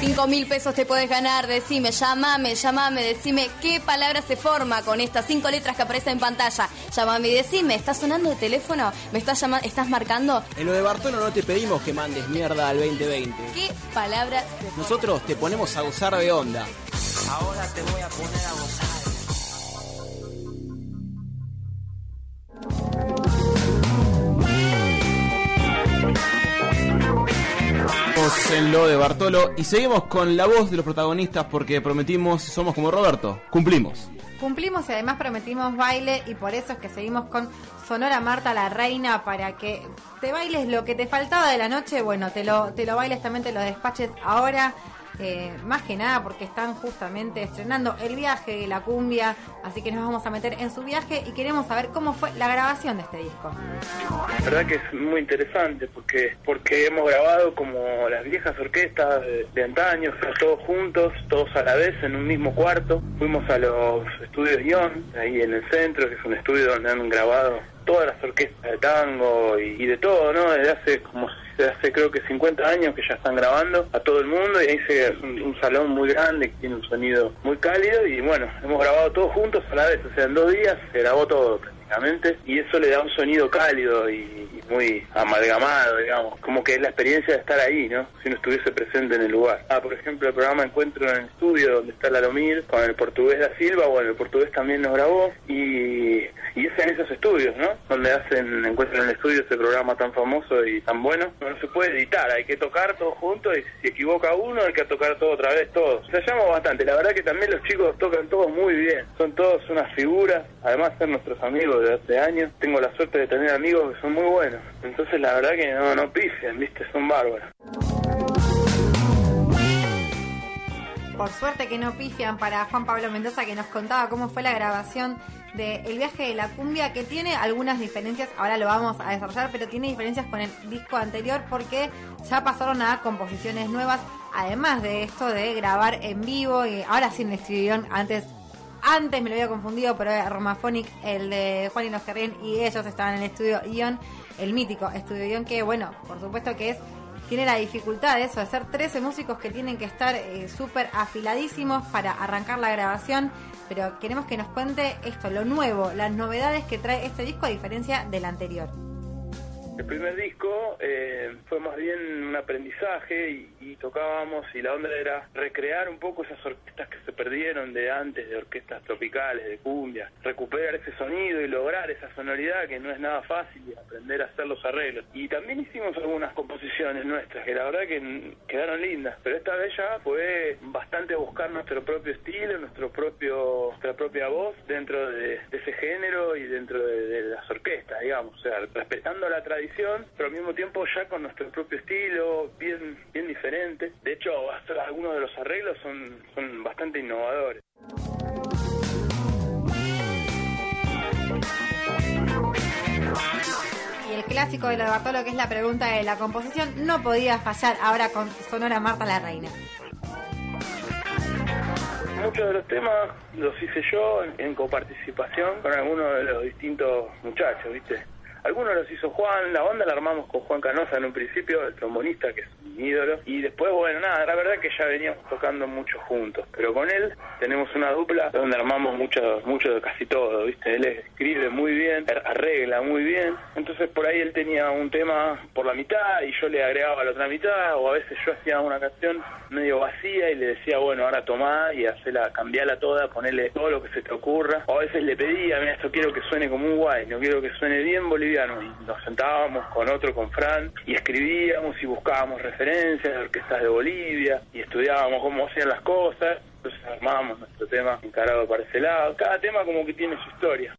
5 mil pesos te puedes ganar, decime, llamame, llamame, decime qué palabra se forma con estas cinco letras que aparecen en pantalla. Llamame y decime, ¿estás sonando de teléfono? ¿Me estás llamando, estás marcando? En lo de Bartolo no te pedimos que mandes mierda al 2020. ¿Qué palabra se forma? Nosotros te ponemos a gozar de onda. Ahora te voy a poner a gozar. En lo de Bartolo y seguimos con la voz de los protagonistas porque prometimos, somos como Roberto, cumplimos. Cumplimos y además prometimos baile y por eso es que seguimos con Sonora Marta la Reina para que te bailes lo que te faltaba de la noche, bueno, te lo, te lo bailes también, te lo despaches ahora. Eh, más que nada porque están justamente estrenando el viaje de la cumbia, así que nos vamos a meter en su viaje y queremos saber cómo fue la grabación de este disco. La verdad que es muy interesante porque porque hemos grabado como las viejas orquestas de, antaño, todos juntos, todos a la vez en un mismo cuarto. Fuimos a los estudios Ion, ahí en el centro, que es un estudio donde han grabado todas las orquestas de tango y, y de todo, ¿no? Desde hace como hace creo que 50 años que ya están grabando a todo el mundo y ahí se un, un salón muy grande que tiene un sonido muy cálido y bueno, hemos grabado todos juntos a la vez, o sea, en dos días se grabó todo y eso le da un sonido cálido y, muy amalgamado, digamos, como que es la experiencia de estar ahí, ¿no? Si uno estuviese presente en el lugar. Ah, por ejemplo, el programa Encuentro en el Estudio, donde está Lalomir, con el portugués Da Silva, bueno, el portugués también nos grabó y, es en esos estudios, ¿no? Donde hacen Encuentro en el Estudio, ese programa tan famoso y tan bueno. No se puede editar, hay que tocar todos juntos y si equivoca uno hay que tocar todo otra vez, todos. Se llama bastante, la verdad que también los chicos tocan todos muy bien, son todos unas figuras, además de ser nuestros amigos de hace años, tengo la suerte de tener amigos que son muy buenos, entonces la verdad que no, no pifian, viste, son bárbaros. Por suerte que no pifian para Juan Pablo Mendoza que nos contaba cómo fue la grabación de El viaje de la cumbia, que tiene algunas diferencias, ahora lo vamos a desarrollar, pero tiene diferencias con el disco anterior porque ya pasaron a composiciones nuevas, además de esto de grabar en vivo y ahora sin estudio, antes antes me lo había confundido, pero era Romaphonic, el de Juan y los ríen, y ellos estaban en el estudio Ion, el mítico estudio Ion, que bueno, por supuesto que es tiene la dificultad de eso, de ser 13 músicos que tienen que estar eh, súper afiladísimos para arrancar la grabación, pero queremos que nos cuente esto, lo nuevo, las novedades que trae este disco a diferencia del anterior. El primer disco eh, fue más bien un aprendizaje y, tocábamos y la onda era recrear un poco esas orquestas que se perdieron de antes, de orquestas tropicales, de cumbia, recuperar ese sonido y lograr esa sonoridad que no es nada fácil y aprender a hacer los arreglos. Y también hicimos algunas composiciones nuestras que la verdad que quedaron lindas, pero esta vez ya fue bastante buscar nuestro propio estilo, nuestro propio, nuestra propia voz dentro de, de ese género y dentro de, de las orquestas, digamos, o sea, respetando la tradición, pero al mismo tiempo ya con nuestro propio estilo, bien, bien diferente. De hecho, hasta algunos de los arreglos son, son bastante innovadores. Y el clásico de lo de Bartolo, que es la pregunta de la composición, no podía fallar ahora con Sonora Marta la Reina. Muchos de los temas los hice yo en, en coparticipación con algunos de los distintos muchachos, ¿viste? Algunos los hizo Juan, la banda la armamos con Juan Canosa en un principio, el trombonista, que es mi ídolo. Y después, bueno, nada, la verdad que ya veníamos tocando mucho juntos. Pero con él tenemos una dupla donde armamos mucho, mucho de casi todo, ¿viste? Él escribe muy bien, ar- arregla muy bien. Entonces por ahí él tenía un tema por la mitad y yo le agregaba la otra mitad. O a veces yo hacía una canción medio vacía y le decía, bueno, ahora tomá y hacela, cambiala toda, ponerle todo lo que se te ocurra. O a veces le pedía, mira, esto quiero que suene como un guay, no quiero que suene bien boliviano. Y nos sentábamos con otro, con Fran, y escribíamos y buscábamos referencias de orquestas de Bolivia y estudiábamos cómo hacían las cosas. Entonces armábamos nuestro tema encarado para ese lado. Cada tema como que tiene su historia.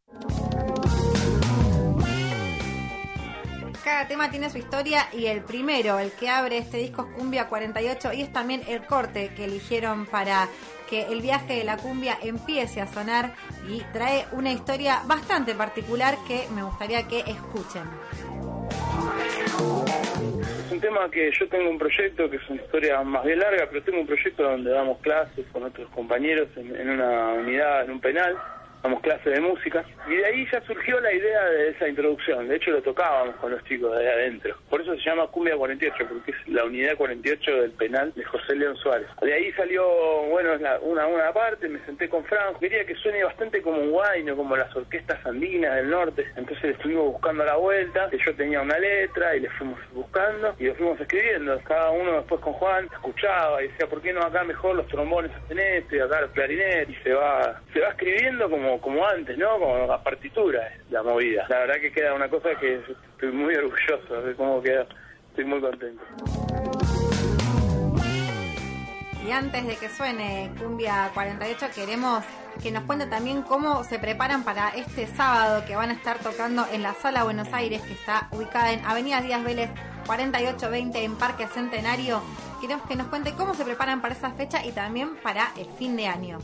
Cada tema tiene su historia y el primero, el que abre este disco es Cumbia 48 y es también el corte que eligieron para que el viaje de la cumbia empiece a sonar y trae una historia bastante particular que me gustaría que escuchen. Es un tema que yo tengo un proyecto que es una historia más bien larga, pero tengo un proyecto donde damos clases con otros compañeros en, en una unidad, en un penal, damos clases de música, y de ahí ya surgió la idea de esa introducción, de hecho lo tocábamos con los chicos de adentro, por eso se llama Cumbia 48, porque es la unidad 48 del penal de José León Suárez. De ahí salió, bueno, una, una parte, me senté con Franco, quería que suene bastante como un guayno, como las orquestas andinas del norte, entonces estuvimos buscando la vuelta, yo tenía una letra y le fuimos buscando y lo fuimos escribiendo, cada uno después con Juan escuchaba y decía, ¿por qué no acá mejor los trombones hacen esto y acá los clarinetes? Y se va, se va escribiendo como, como antes, ¿no? Como a partitura es la movida. La verdad que queda una cosa que estoy muy orgulloso de cómo queda, estoy muy contento. Y antes de que suene Cumbia 48, queremos que nos cuente también cómo se preparan para este sábado que van a estar tocando en la Sala Buenos Aires, que está ubicada en Avenida Díaz Vélez 4820 en Parque Centenario. Queremos que nos cuente cómo se preparan para esa fecha y también para el fin de año.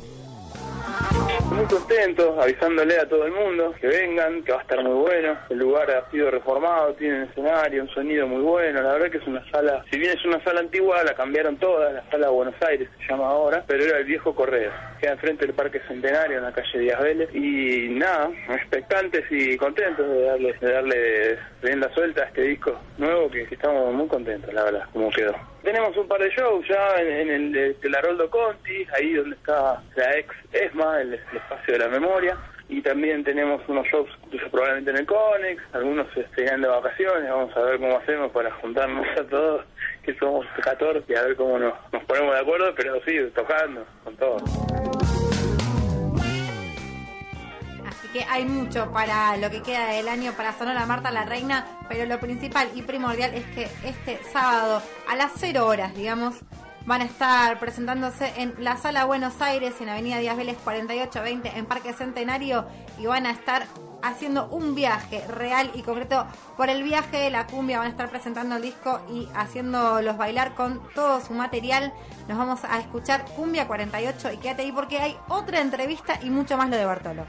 Muy contentos, avisándole a todo el mundo que vengan, que va a estar muy bueno. El lugar ha sido reformado, tiene un escenario, un sonido muy bueno. La verdad que es una sala, si bien es una sala antigua, la cambiaron toda, la sala Buenos Aires se llama ahora, pero era el viejo Correo. Queda enfrente del Parque Centenario, en la calle Díaz Vélez. Y nada, expectantes y contentos de darle, de darle rienda suelta a este disco nuevo que, estamos muy contentos, la verdad, como quedó. Tenemos un par de shows ya en, en el de Telaroldo Conti, ahí donde está la ex ESMA, el, el espacio de la memoria. Y también tenemos unos shows probablemente en el Conex, algunos irán de vacaciones, vamos a ver cómo hacemos para juntarnos a todos, que somos 14, y a ver cómo nos, nos ponemos de acuerdo, pero sí, tocando con todos. Así que hay mucho para lo que queda del año para Sonora Marta la Reina, pero lo principal y primordial es que este sábado a las 0 horas, digamos, van a estar presentándose en la Sala Buenos Aires, en Avenida Díaz Vélez 4820, en Parque Centenario, y van a estar haciendo un viaje real y concreto por el viaje de la cumbia. Van a estar presentando el disco y haciéndolos bailar con todo su material. Nos vamos a escuchar Cumbia 48 y quédate ahí porque hay otra entrevista y mucho más lo de Bartolo.